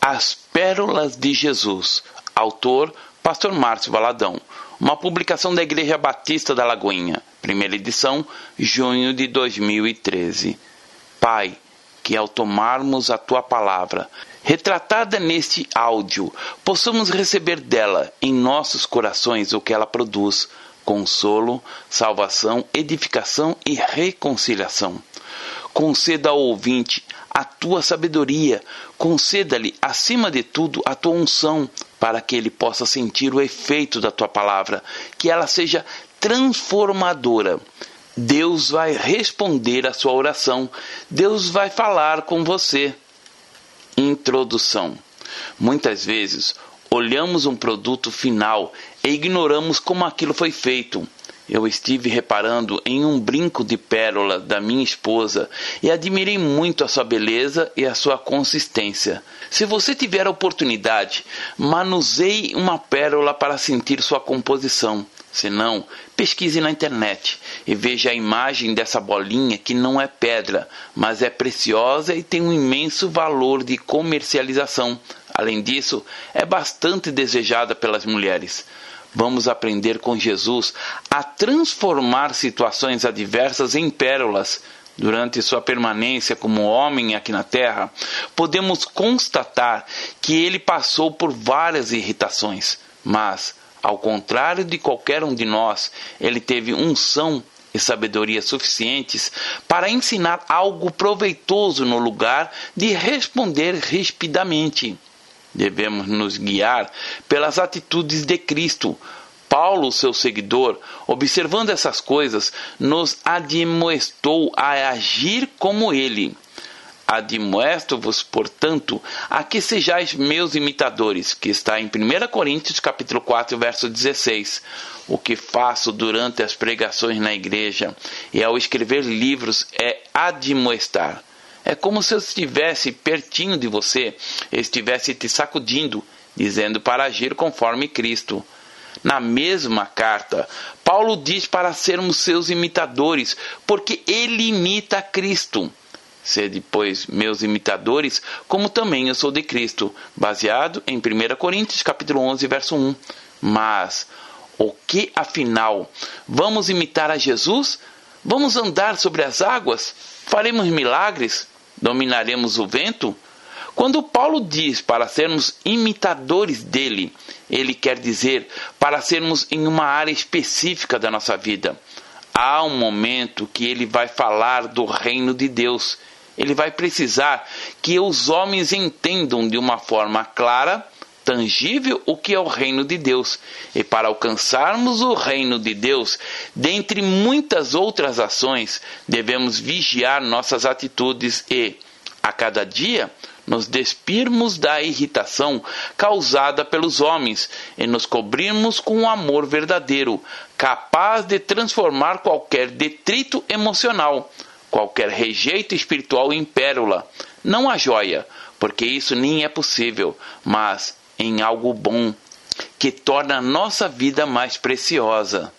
As Pérolas de Jesus. Autor Pastor Márcio Valadão. Uma publicação da Igreja Batista da Lagoinha. Primeira edição, junho de 2013. Pai, que ao tomarmos a tua palavra, retratada neste áudio, possamos receber dela em nossos corações o que ela produz: consolo, salvação, edificação e reconciliação. Conceda ao ouvinte a tua sabedoria, conceda-lhe, acima de tudo, a tua unção, para que ele possa sentir o efeito da tua palavra, que ela seja transformadora. Deus vai responder à sua oração, Deus vai falar com você. Introdução. Muitas vezes olhamos um produto final e ignoramos como aquilo foi feito eu estive reparando em um brinco de pérola da minha esposa e admirei muito a sua beleza e a sua consistência. Se você tiver a oportunidade, manuseie uma pérola para sentir sua composição. Se não, pesquise na internet e veja a imagem dessa bolinha que não é pedra, mas é preciosa e tem um imenso valor de comercialização. Além disso, é bastante desejada pelas mulheres. Vamos aprender com Jesus a transformar situações adversas em pérolas. Durante sua permanência como homem aqui na terra, podemos constatar que ele passou por várias irritações, mas, ao contrário de qualquer um de nós, ele teve unção e sabedoria suficientes para ensinar algo proveitoso no lugar de responder rispidamente. Devemos nos guiar pelas atitudes de Cristo. Paulo, seu seguidor, observando essas coisas, nos admoestou a agir como ele. Admoesto-vos, portanto, a que sejais meus imitadores, que está em 1 Coríntios capítulo 4, verso 16. O que faço durante as pregações na igreja e ao escrever livros é admoestar. É como se eu estivesse pertinho de você, estivesse te sacudindo, dizendo para agir conforme Cristo. Na mesma carta, Paulo diz para sermos seus imitadores, porque ele imita Cristo. Sede, pois, meus imitadores, como também eu sou de Cristo, baseado em 1 Coríntios capítulo 11, verso 1. Mas o que afinal? Vamos imitar a Jesus? Vamos andar sobre as águas? Faremos milagres? Dominaremos o vento? Quando Paulo diz para sermos imitadores dele, ele quer dizer para sermos em uma área específica da nossa vida. Há um momento que ele vai falar do reino de Deus. Ele vai precisar que os homens entendam de uma forma clara tangível o que é o reino de Deus. E para alcançarmos o reino de Deus, dentre muitas outras ações, devemos vigiar nossas atitudes e, a cada dia, nos despirmos da irritação causada pelos homens e nos cobrirmos com um amor verdadeiro, capaz de transformar qualquer detrito emocional, qualquer rejeito espiritual em pérola. Não a joia, porque isso nem é possível, mas em algo bom que torna a nossa vida mais preciosa.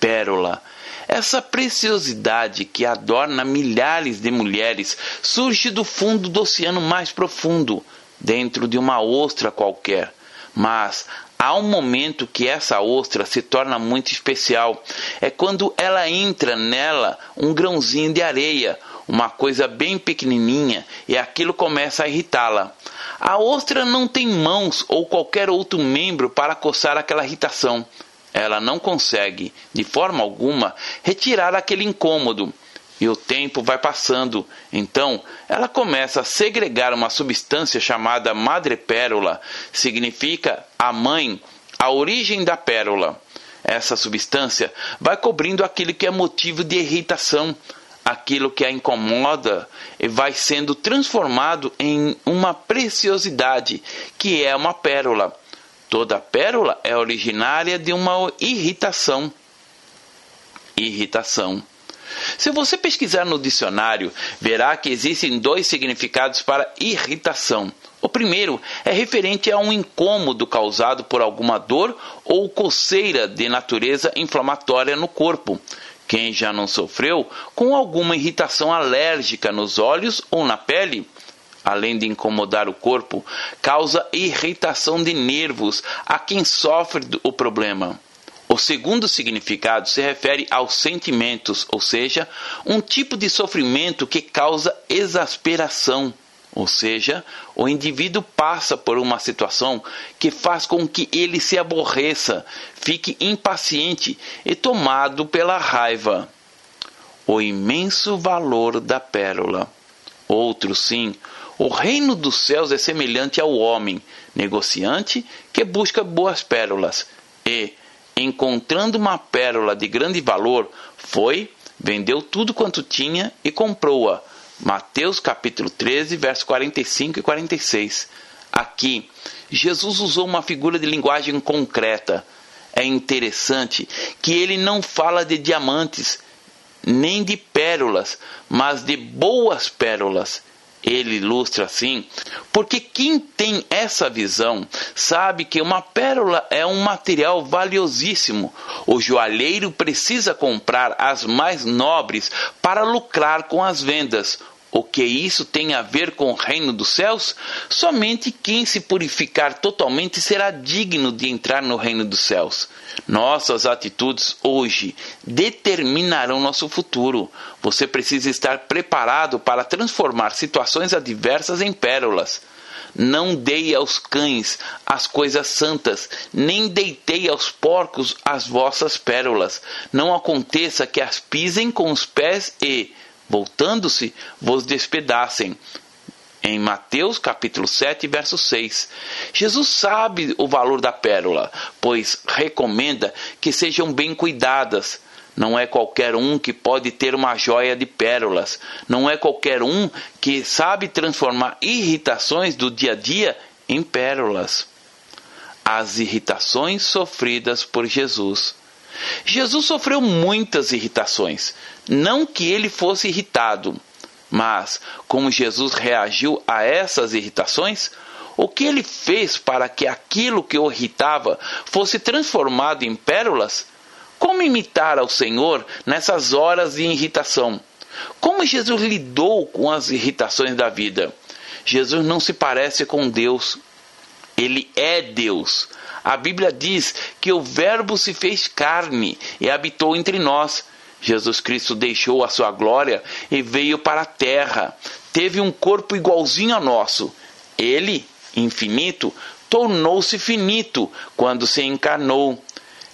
Pérola. Essa preciosidade que adorna milhares de mulheres surge do fundo do oceano mais profundo, dentro de uma ostra qualquer. Mas há um momento que essa ostra se torna muito especial. É quando ela entra nela um grãozinho de areia, uma coisa bem pequenininha, e aquilo começa a irritá-la. A ostra não tem mãos ou qualquer outro membro para coçar aquela irritação. Ela não consegue, de forma alguma, retirar aquele incômodo. E o tempo vai passando. Então, ela começa a segregar uma substância chamada madrepérola. Significa a mãe, a origem da pérola. Essa substância vai cobrindo aquilo que é motivo de irritação, aquilo que a incomoda vai sendo transformado em uma preciosidade, que é uma pérola. Toda pérola é originária de uma irritação. Irritação. Se você pesquisar no dicionário, verá que existem dois significados para irritação. O primeiro é referente a um incômodo causado por alguma dor ou coceira de natureza inflamatória no corpo. Quem já não sofreu com alguma irritação alérgica nos olhos ou na pele? além de incomodar o corpo, causa irritação de nervos a quem sofre o problema. O segundo significado se refere aos sentimentos, ou seja, um tipo de sofrimento que causa exasperação. Ou seja, o indivíduo passa por uma situação que faz com que ele se aborreça, fique impaciente e tomado pela raiva. O imenso valor da pérola. Outro sim, o reino dos céus é semelhante ao homem, negociante, que busca boas pérolas e, encontrando uma pérola de grande valor, foi, vendeu tudo quanto tinha e comprou-a. Mateus capítulo 13, versos 45 e 46. Aqui, Jesus usou uma figura de linguagem concreta. É interessante que ele não fala de diamantes, nem de pérolas, mas de boas pérolas. Ele ilustra assim, porque quem tem essa visão sabe que uma pérola é um material valiosíssimo. O joalheiro precisa comprar as mais nobres para lucrar com as vendas. O que isso tem a ver com o reino dos céus? Somente quem se purificar totalmente será digno de entrar no reino dos céus. Nossas atitudes hoje determinarão nosso futuro. Você precisa estar preparado para transformar situações adversas em pérolas. Não dei aos cães as coisas santas, nem deitei aos porcos as vossas pérolas. Não aconteça que as pisem com os pés e, voltando-se, vos despedacem em Mateus capítulo 7, verso 6. Jesus sabe o valor da pérola, pois recomenda que sejam bem cuidadas. Não é qualquer um que pode ter uma joia de pérolas. Não é qualquer um que sabe transformar irritações do dia a dia em pérolas. As irritações sofridas por Jesus. Jesus sofreu muitas irritações. Não que ele fosse irritado, mas como Jesus reagiu a essas irritações? O que ele fez para que aquilo que o irritava fosse transformado em pérolas? Como imitar ao Senhor nessas horas de irritação? Como Jesus lidou com as irritações da vida? Jesus não se parece com Deus. Ele é Deus. A Bíblia diz que o Verbo se fez carne e habitou entre nós. Jesus Cristo deixou a sua glória e veio para a terra. Teve um corpo igualzinho ao nosso. Ele, infinito, tornou-se finito quando se encarnou.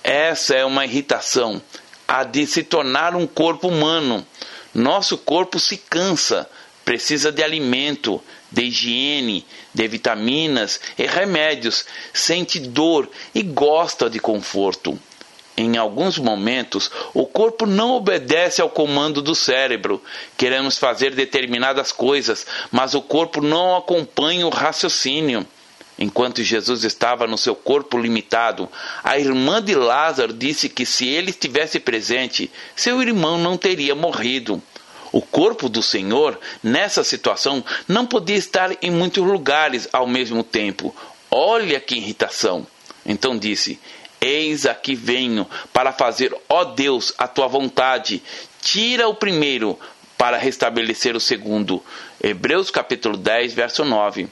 Essa é uma irritação, a de se tornar um corpo humano. Nosso corpo se cansa, precisa de alimento, de higiene, de vitaminas e remédios, sente dor e gosta de conforto. Em alguns momentos, o corpo não obedece ao comando do cérebro. Queremos fazer determinadas coisas, mas o corpo não acompanha o raciocínio. Enquanto Jesus estava no seu corpo limitado, a irmã de Lázaro disse que se ele estivesse presente, seu irmão não teria morrido. O corpo do Senhor, nessa situação, não podia estar em muitos lugares ao mesmo tempo. Olha que irritação! Então disse: Eis aqui venho para fazer, ó Deus, a tua vontade. Tira o primeiro para restabelecer o segundo. Hebreus capítulo 10, verso 9.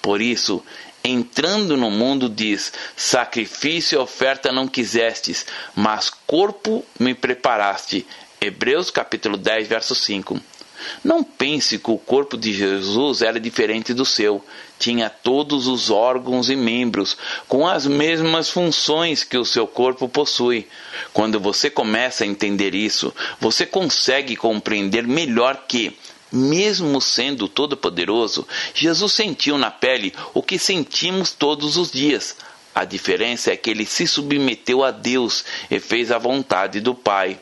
Por isso, entrando no mundo, diz: Sacrifício e oferta não quisestes, mas corpo me preparaste. Hebreus capítulo 10, verso 5. Não pense que o corpo de Jesus era diferente do seu. Tinha todos os órgãos e membros, com as mesmas funções que o seu corpo possui. Quando você começa a entender isso, você consegue compreender melhor que, mesmo sendo todo-poderoso, Jesus sentiu na pele o que sentimos todos os dias. A diferença é que ele se submeteu a Deus e fez a vontade do Pai.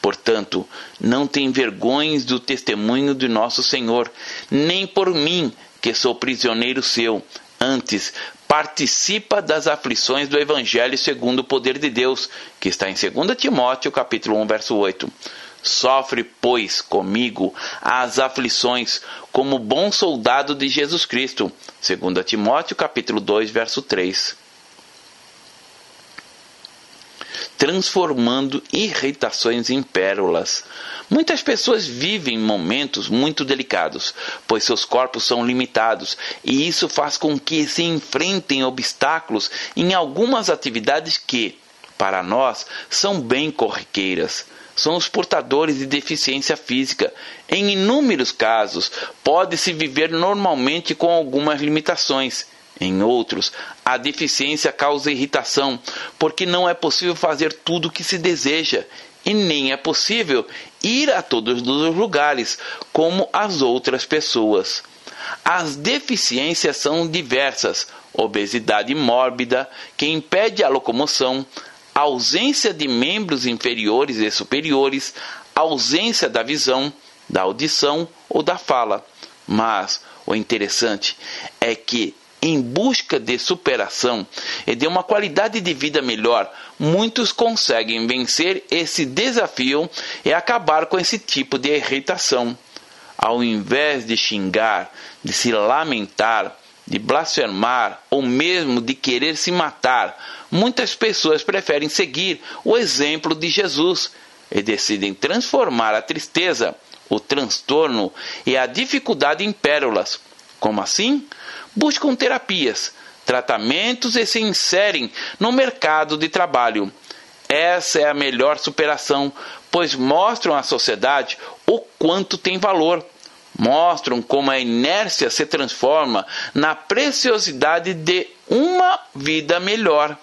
Portanto, não te envergonhes do testemunho de nosso Senhor, nem por mim, que sou prisioneiro seu. Antes, participa das aflições do Evangelho segundo o poder de Deus, que está em 2 Timóteo, capítulo 1, verso 8. Sofre, pois, comigo as aflições, como bom soldado de Jesus Cristo. 2 Timóteo, capítulo 2, verso 3. Transformando irritações em pérolas. Muitas pessoas vivem momentos muito delicados, pois seus corpos são limitados, e isso faz com que se enfrentem obstáculos em algumas atividades que, para nós, são bem corriqueiras. São os portadores de deficiência física. Em inúmeros casos, pode-se viver normalmente com algumas limitações em outros, a deficiência causa irritação, porque não é possível fazer tudo o que se deseja, e nem é possível ir a todos os lugares, como as outras pessoas. As deficiências são diversas: obesidade mórbida, que impede a locomoção, ausência de membros inferiores e superiores, ausência da visão, da audição ou da fala. Mas o interessante é que em busca de superação e de uma qualidade de vida melhor, muitos conseguem vencer esse desafio e acabar com esse tipo de irritação. Ao invés de xingar, de se lamentar, de blasfemar ou mesmo de querer se matar, muitas pessoas preferem seguir o exemplo de Jesus e decidem transformar a tristeza, o transtorno e a dificuldade em pérolas. Como assim? buscam terapias, tratamentos e se inserem no mercado de trabalho. Essa é a melhor superação, pois mostram à sociedade o quanto tem valor. Mostram como a inércia se transforma na preciosidade de uma vida melhor.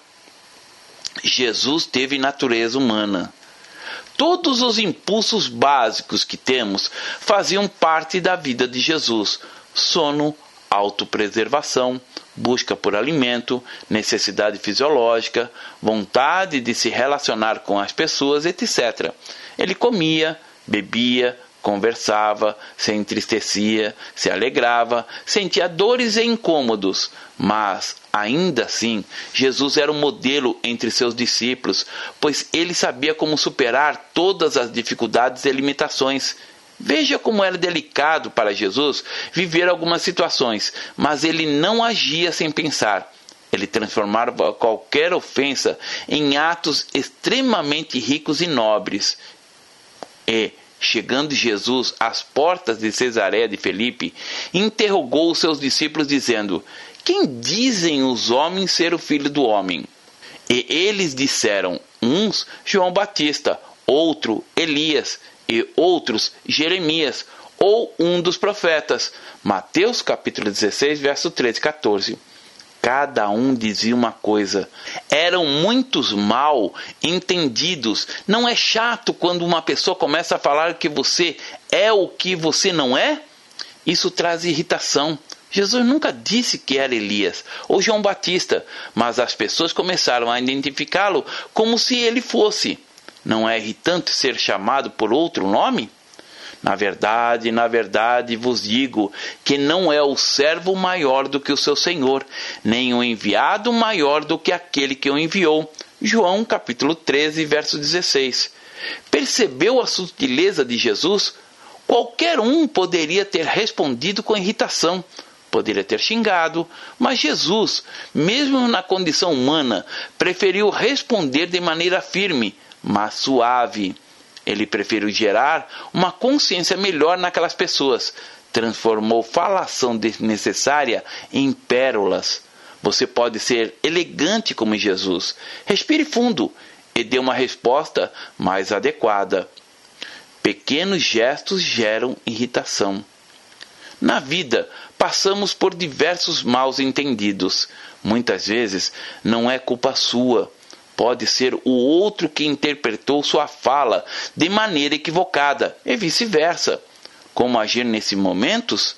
Jesus teve natureza humana. Todos os impulsos básicos que temos faziam parte da vida de Jesus: sono, autopreservação, busca por alimento, necessidade fisiológica, vontade de se relacionar com as pessoas, etc. Ele comia, bebia, conversava, se entristecia, se alegrava, sentia dores e incômodos, mas ainda assim Jesus era um modelo entre seus discípulos, pois ele sabia como superar todas as dificuldades e limitações Veja como era delicado para Jesus viver algumas situações, mas ele não agia sem pensar. Ele transformava qualquer ofensa em atos extremamente ricos e nobres. E, chegando Jesus às portas de Cesareia de Felipe, interrogou os seus discípulos, dizendo: Quem dizem os homens ser o filho do homem? E eles disseram: uns João Batista, outro Elias e outros Jeremias ou um dos profetas. Mateus capítulo 16, verso 13 e 14. Cada um dizia uma coisa. Eram muitos mal entendidos. Não é chato quando uma pessoa começa a falar que você é o que você não é? Isso traz irritação. Jesus nunca disse que era Elias ou João Batista, mas as pessoas começaram a identificá-lo como se ele fosse. Não é irritante ser chamado por outro nome? Na verdade, na verdade vos digo que não é o servo maior do que o seu senhor, nem o enviado maior do que aquele que o enviou. João capítulo 13, verso 16. Percebeu a sutileza de Jesus? Qualquer um poderia ter respondido com irritação, poderia ter xingado, mas Jesus, mesmo na condição humana, preferiu responder de maneira firme, mas suave. Ele preferiu gerar uma consciência melhor naquelas pessoas. Transformou falação desnecessária em pérolas. Você pode ser elegante como Jesus. Respire fundo e dê uma resposta mais adequada. Pequenos gestos geram irritação. Na vida, passamos por diversos maus entendidos. Muitas vezes não é culpa sua, Pode ser o outro que interpretou sua fala de maneira equivocada e vice-versa. Como agir nesses momentos?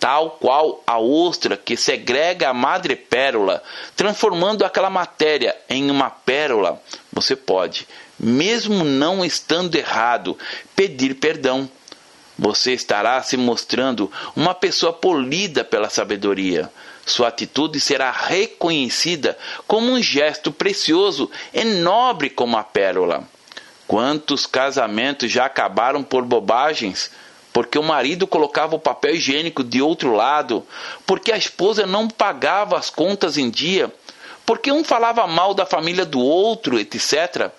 Tal qual a ostra que segrega a madre pérola, transformando aquela matéria em uma pérola, você pode, mesmo não estando errado, pedir perdão. Você estará se mostrando uma pessoa polida pela sabedoria. Sua atitude será reconhecida como um gesto precioso e nobre como a pérola. Quantos casamentos já acabaram por bobagens? Porque o marido colocava o papel higiênico de outro lado, porque a esposa não pagava as contas em dia, porque um falava mal da família do outro, etc.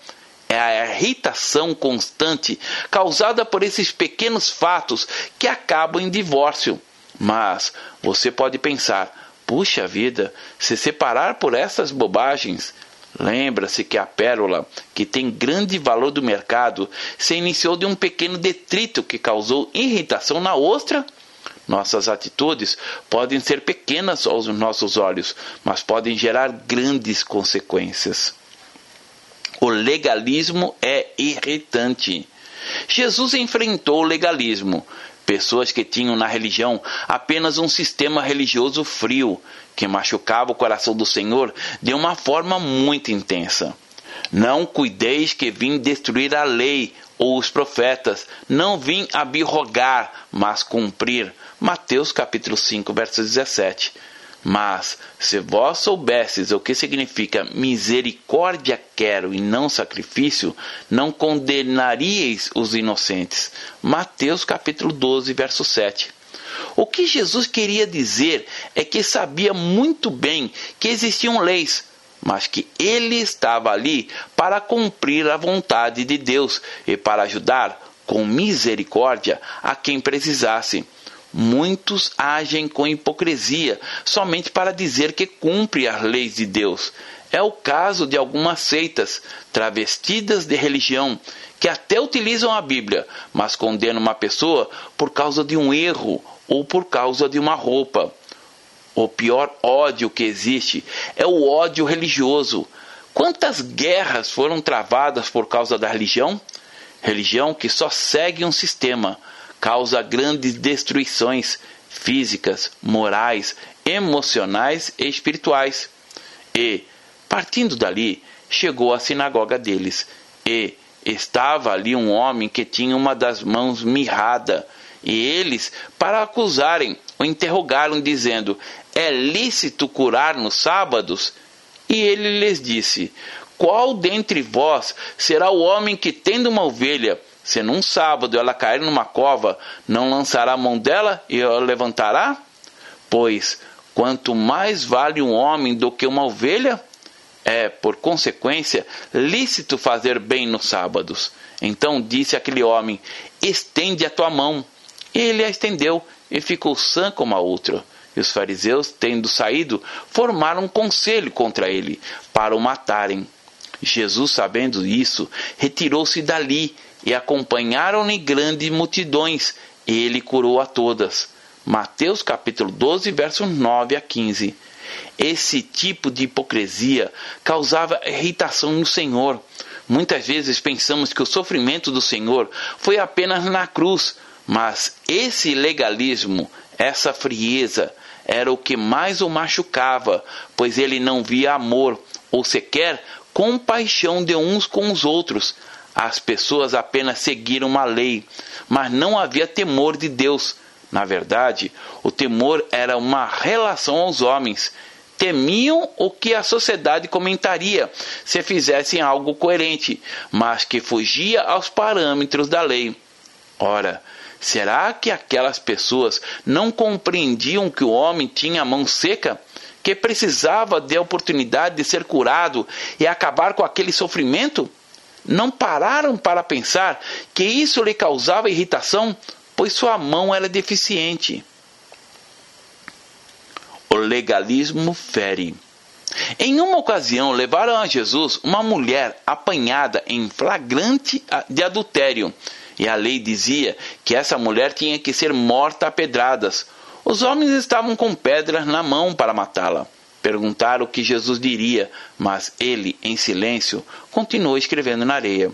É a irritação constante causada por esses pequenos fatos que acabam em divórcio. Mas você pode pensar: puxa vida, se separar por essas bobagens. Lembra-se que a pérola, que tem grande valor do mercado, se iniciou de um pequeno detrito que causou irritação na ostra? Nossas atitudes podem ser pequenas aos nossos olhos, mas podem gerar grandes consequências. O legalismo é irritante. Jesus enfrentou o legalismo, pessoas que tinham na religião apenas um sistema religioso frio, que machucava o coração do Senhor de uma forma muito intensa. Não cuideis que vim destruir a lei ou os profetas, não vim abirrogar, mas cumprir. Mateus capítulo 5, verso 17. Mas, se vós soubesses o que significa misericórdia quero e não sacrifício, não condenaríeis os inocentes. Mateus capítulo 12, verso 7. O que Jesus queria dizer é que sabia muito bem que existiam leis, mas que ele estava ali para cumprir a vontade de Deus e para ajudar com misericórdia a quem precisasse. Muitos agem com hipocrisia somente para dizer que cumpre as leis de Deus. É o caso de algumas seitas travestidas de religião que até utilizam a Bíblia, mas condenam uma pessoa por causa de um erro ou por causa de uma roupa. O pior ódio que existe é o ódio religioso. Quantas guerras foram travadas por causa da religião? Religião que só segue um sistema causa grandes destruições físicas, morais, emocionais e espirituais. E, partindo dali, chegou à sinagoga deles. E estava ali um homem que tinha uma das mãos mirrada. E eles, para acusarem, o interrogaram, dizendo: É lícito curar nos sábados? E ele lhes disse: Qual dentre vós será o homem que, tendo uma ovelha, se num sábado ela cair numa cova, não lançará a mão dela e a levantará? Pois quanto mais vale um homem do que uma ovelha, é, por consequência, lícito fazer bem nos sábados. Então disse aquele homem: Estende a tua mão. E ele a estendeu e ficou sã como a outra. E os fariseus, tendo saído, formaram um conselho contra ele, para o matarem. Jesus, sabendo isso, retirou-se dali e acompanharam-lhe grandes multidões, e ele curou a todas. Mateus capítulo 12, versos 9 a 15. Esse tipo de hipocrisia causava irritação no Senhor. Muitas vezes pensamos que o sofrimento do Senhor foi apenas na cruz, mas esse legalismo, essa frieza, era o que mais o machucava, pois ele não via amor ou sequer compaixão de uns com os outros, as pessoas apenas seguiram uma lei, mas não havia temor de Deus. Na verdade, o temor era uma relação aos homens. Temiam o que a sociedade comentaria se fizessem algo coerente, mas que fugia aos parâmetros da lei. Ora, será que aquelas pessoas não compreendiam que o homem tinha a mão seca? Que precisava de oportunidade de ser curado e acabar com aquele sofrimento? Não pararam para pensar que isso lhe causava irritação, pois sua mão era deficiente. O legalismo fere. Em uma ocasião, levaram a Jesus uma mulher apanhada em flagrante de adultério, e a lei dizia que essa mulher tinha que ser morta a pedradas. Os homens estavam com pedras na mão para matá-la. Perguntaram o que Jesus diria, mas ele, em silêncio, continuou escrevendo na areia.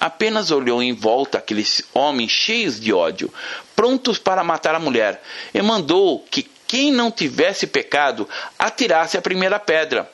Apenas olhou em volta aqueles homens cheios de ódio, prontos para matar a mulher, e mandou que quem não tivesse pecado atirasse a primeira pedra.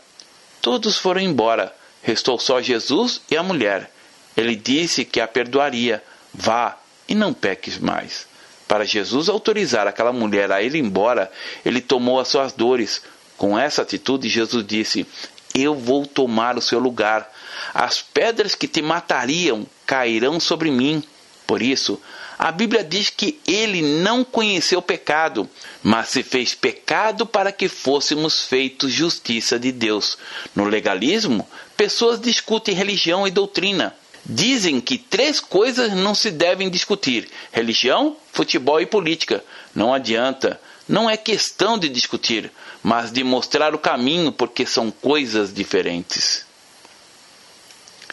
Todos foram embora, restou só Jesus e a mulher. Ele disse que a perdoaria. Vá e não peques mais. Para Jesus autorizar aquela mulher a ir embora, ele tomou as suas dores, com essa atitude, Jesus disse: Eu vou tomar o seu lugar. As pedras que te matariam cairão sobre mim. Por isso, A Bíblia diz que ele não conheceu pecado, mas se fez pecado para que fôssemos feitos justiça de Deus. No legalismo, pessoas discutem religião e doutrina. Dizem que três coisas não se devem discutir: religião, futebol e política. Não adianta. Não é questão de discutir, mas de mostrar o caminho, porque são coisas diferentes.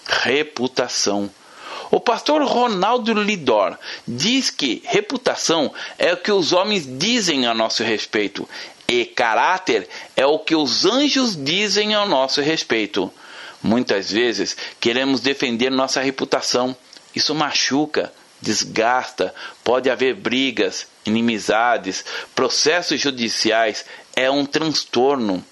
Reputação. O pastor Ronaldo Lidor diz que reputação é o que os homens dizem a nosso respeito e caráter é o que os anjos dizem a nosso respeito. Muitas vezes queremos defender nossa reputação. Isso machuca, desgasta, pode haver brigas, inimizades, processos judiciais, é um transtorno.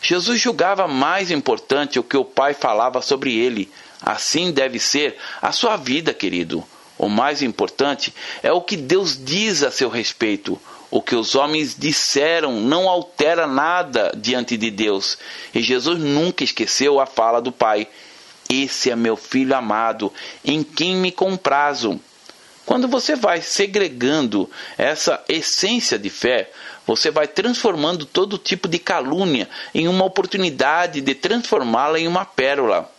Jesus julgava mais importante o que o Pai falava sobre ele, Assim deve ser a sua vida, querido. O mais importante é o que Deus diz a seu respeito. O que os homens disseram não altera nada diante de Deus. E Jesus nunca esqueceu a fala do Pai: Esse é meu filho amado, em quem me comprazo. Quando você vai segregando essa essência de fé, você vai transformando todo tipo de calúnia em uma oportunidade de transformá-la em uma pérola.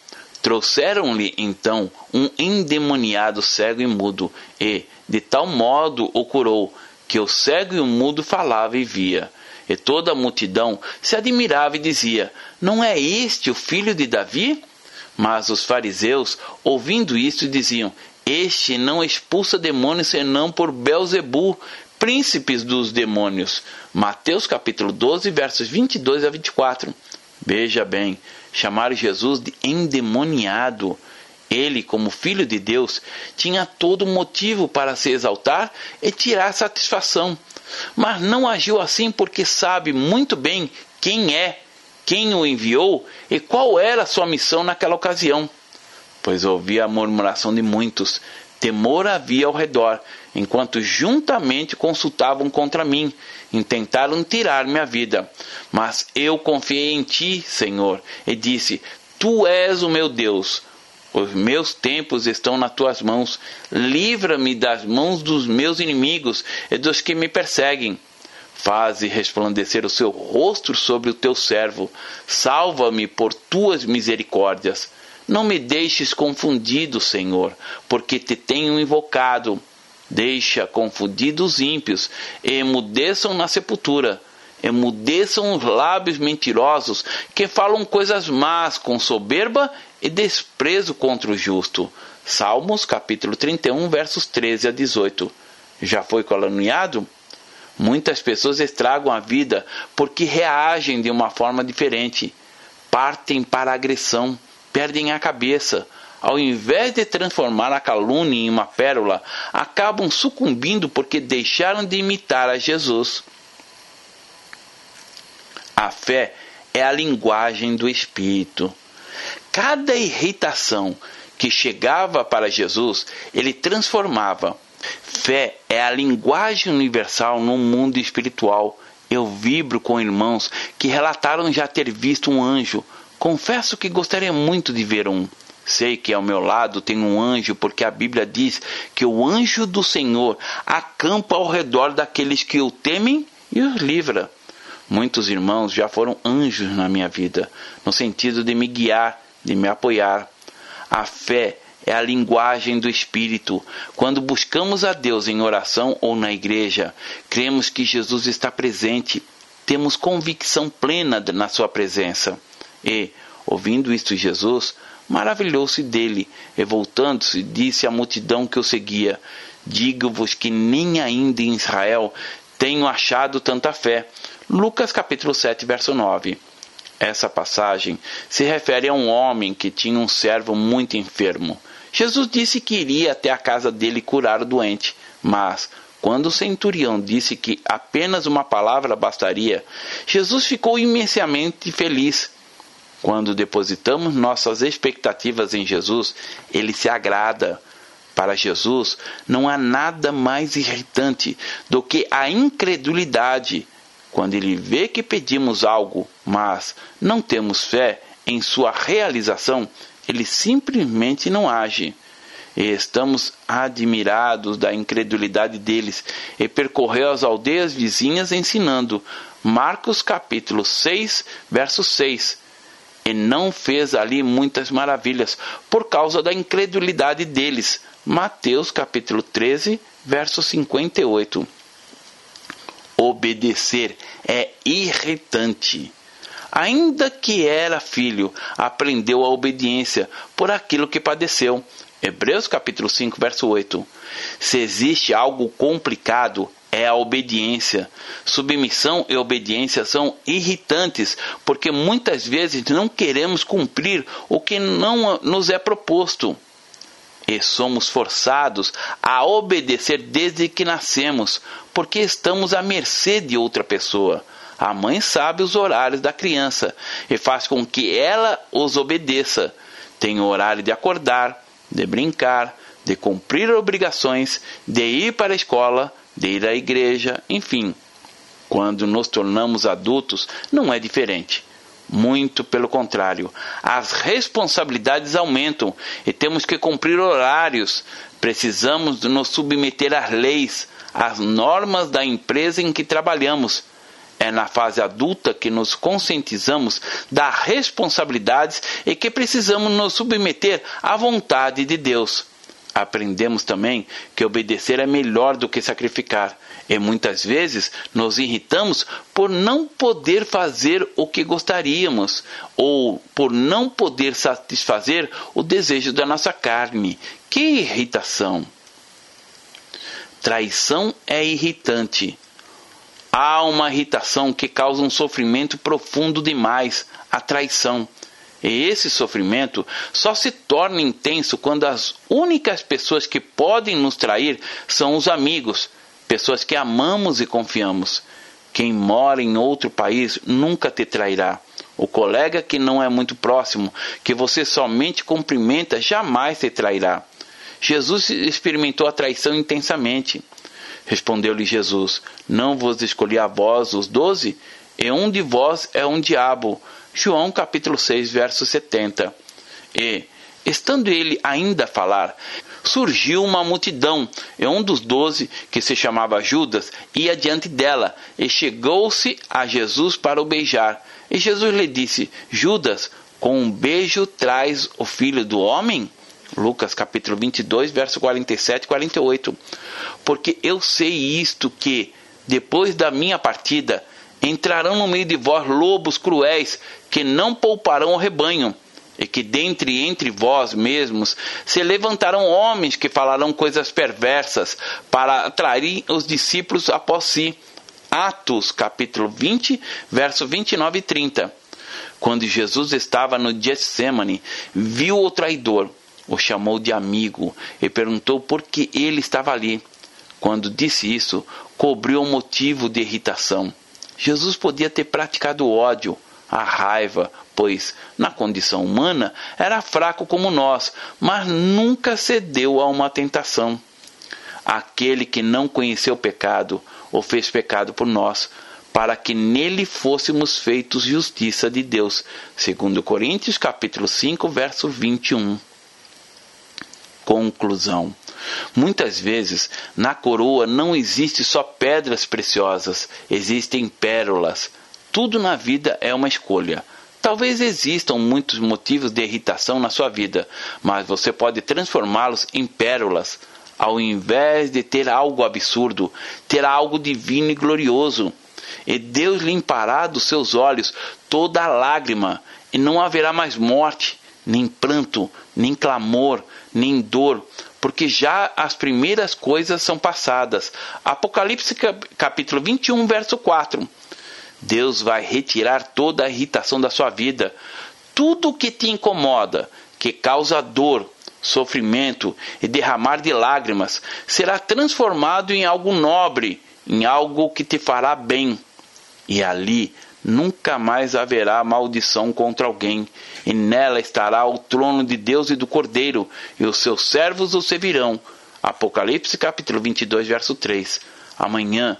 Trouxeram-lhe então um endemoniado cego e mudo, e, de tal modo, o curou, que o cego e o mudo falava e via. E toda a multidão se admirava e dizia: Não é este o filho de Davi? Mas os fariseus, ouvindo isto, diziam: Este não expulsa demônios senão por Belzebu, príncipes dos demônios. Mateus capítulo 12, versos 22 a 24. Veja bem, chamaram Jesus de endemoniado. Ele, como filho de Deus, tinha todo motivo para se exaltar e tirar satisfação, mas não agiu assim porque sabe muito bem quem é, quem o enviou e qual era sua missão naquela ocasião. Pois ouvia a murmuração de muitos, temor havia ao redor, enquanto juntamente consultavam contra mim, intentaram tirar minha vida. Mas eu confiei em ti, Senhor, e disse: Tu és o meu Deus. Os meus tempos estão nas tuas mãos. Livra-me das mãos dos meus inimigos e dos que me perseguem. Faze resplandecer o seu rosto sobre o teu servo. Salva-me por tuas misericórdias. Não me deixes confundido, Senhor, porque te tenho invocado. Deixa confundidos ímpios, e emudeçam na sepultura. Emudeçam os lábios mentirosos, que falam coisas más com soberba e desprezo contra o justo. Salmos capítulo 31, versos 13 a 18. Já foi caluniado? Muitas pessoas estragam a vida porque reagem de uma forma diferente. Partem para a agressão, perdem a cabeça, ao invés de transformar a calúnia em uma pérola, acabam sucumbindo porque deixaram de imitar a Jesus. A fé é a linguagem do Espírito. Cada irritação que chegava para Jesus, ele transformava. Fé é a linguagem universal no mundo espiritual. Eu vibro com irmãos que relataram já ter visto um anjo. Confesso que gostaria muito de ver um. Sei que ao meu lado tem um anjo, porque a Bíblia diz que o anjo do Senhor acampa ao redor daqueles que o temem e os livra. Muitos irmãos já foram anjos na minha vida, no sentido de me guiar, de me apoiar. A fé é a linguagem do Espírito. Quando buscamos a Deus em oração ou na igreja, cremos que Jesus está presente, temos convicção plena na Sua presença. E, ouvindo isto, Jesus maravilhou-se dele, e voltando-se, disse à multidão que o seguia: Digo-vos que nem ainda em Israel tenho achado tanta fé. Lucas capítulo 7, verso 9. Essa passagem se refere a um homem que tinha um servo muito enfermo. Jesus disse que iria até a casa dele curar o doente, mas quando o centurião disse que apenas uma palavra bastaria, Jesus ficou imensamente feliz quando depositamos nossas expectativas em Jesus, ele se agrada. Para Jesus, não há nada mais irritante do que a incredulidade. Quando ele vê que pedimos algo, mas não temos fé em sua realização, ele simplesmente não age. e estamos admirados da incredulidade deles, e percorreu as aldeias vizinhas ensinando. Marcos capítulo 6, verso 6. E não fez ali muitas maravilhas, por causa da incredulidade deles. Mateus capítulo 13, verso 58. Obedecer é irritante. Ainda que era filho, aprendeu a obediência por aquilo que padeceu. Hebreus capítulo 5, verso 8. Se existe algo complicado, é a obediência. Submissão e obediência são irritantes, porque muitas vezes não queremos cumprir o que não nos é proposto. E somos forçados a obedecer desde que nascemos, porque estamos à mercê de outra pessoa. A mãe sabe os horários da criança e faz com que ela os obedeça. Tem o horário de acordar, de brincar, de cumprir obrigações, de ir para a escola, de ir à igreja, enfim. Quando nos tornamos adultos, não é diferente. Muito pelo contrário, as responsabilidades aumentam e temos que cumprir horários. Precisamos nos submeter às leis, às normas da empresa em que trabalhamos. É na fase adulta que nos conscientizamos das responsabilidades e que precisamos nos submeter à vontade de Deus. Aprendemos também que obedecer é melhor do que sacrificar, e muitas vezes nos irritamos por não poder fazer o que gostaríamos, ou por não poder satisfazer o desejo da nossa carne. Que irritação! Traição é irritante. Há uma irritação que causa um sofrimento profundo demais, a traição. E esse sofrimento só se torna intenso quando as únicas pessoas que podem nos trair são os amigos, pessoas que amamos e confiamos. Quem mora em outro país nunca te trairá. O colega que não é muito próximo, que você somente cumprimenta, jamais te trairá. Jesus experimentou a traição intensamente. Respondeu-lhe Jesus: Não vos escolhi a vós os doze? E um de vós é um diabo. João capítulo 6, verso 70. E, estando ele ainda a falar, surgiu uma multidão, e um dos doze, que se chamava Judas, ia diante dela, e chegou-se a Jesus para o beijar. E Jesus lhe disse: Judas, com um beijo traz o filho do homem? Lucas capítulo 22, verso 47 e 48. Porque eu sei isto que, depois da minha partida, entrarão no meio de vós lobos cruéis, que não pouparão o rebanho, e que dentre entre vós mesmos se levantarão homens que falarão coisas perversas para atrair os discípulos após si. Atos, capítulo 20, verso 29 e 30. Quando Jesus estava no Getsemane, viu o traidor, o chamou de amigo e perguntou por que ele estava ali. Quando disse isso, cobriu um motivo de irritação. Jesus podia ter praticado o ódio, a raiva, pois, na condição humana, era fraco como nós, mas nunca cedeu a uma tentação. Aquele que não conheceu pecado, o fez pecado por nós, para que nele fôssemos feitos justiça de Deus. Segundo Coríntios, capítulo 5, verso 21. Conclusão. Muitas vezes, na coroa não existe só pedras preciosas, existem pérolas. Tudo na vida é uma escolha. Talvez existam muitos motivos de irritação na sua vida, mas você pode transformá-los em pérolas. Ao invés de ter algo absurdo, terá algo divino e glorioso. E Deus limpará dos seus olhos toda lágrima, e não haverá mais morte, nem pranto, nem clamor, nem dor, porque já as primeiras coisas são passadas. Apocalipse capítulo 21, verso 4. Deus vai retirar toda a irritação da sua vida. Tudo que te incomoda, que causa dor, sofrimento e derramar de lágrimas, será transformado em algo nobre, em algo que te fará bem. E ali nunca mais haverá maldição contra alguém, e nela estará o trono de Deus e do Cordeiro, e os seus servos o servirão. Apocalipse capítulo 22, verso 3. Amanhã,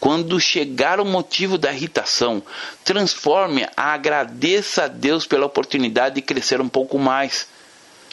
quando chegar o motivo da irritação, transforme-a, agradeça a Deus pela oportunidade de crescer um pouco mais.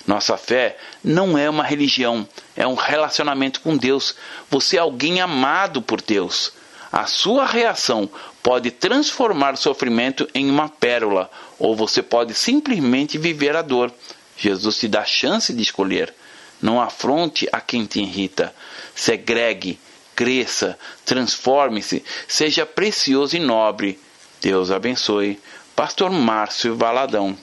Nossa fé não é uma religião, é um relacionamento com Deus. Você é alguém amado por Deus. A sua reação pode transformar o sofrimento em uma pérola, ou você pode simplesmente viver a dor. Jesus te dá a chance de escolher. Não afronte a quem te irrita. Segregue, cresça, transforme-se, seja precioso e nobre. Deus abençoe. Pastor Márcio Valadão.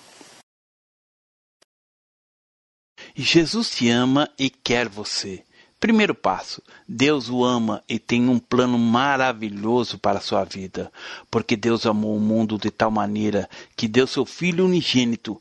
Jesus te ama e quer você. Primeiro passo: Deus o ama e tem um plano maravilhoso para a sua vida, porque Deus amou o mundo de tal maneira que deu seu Filho unigênito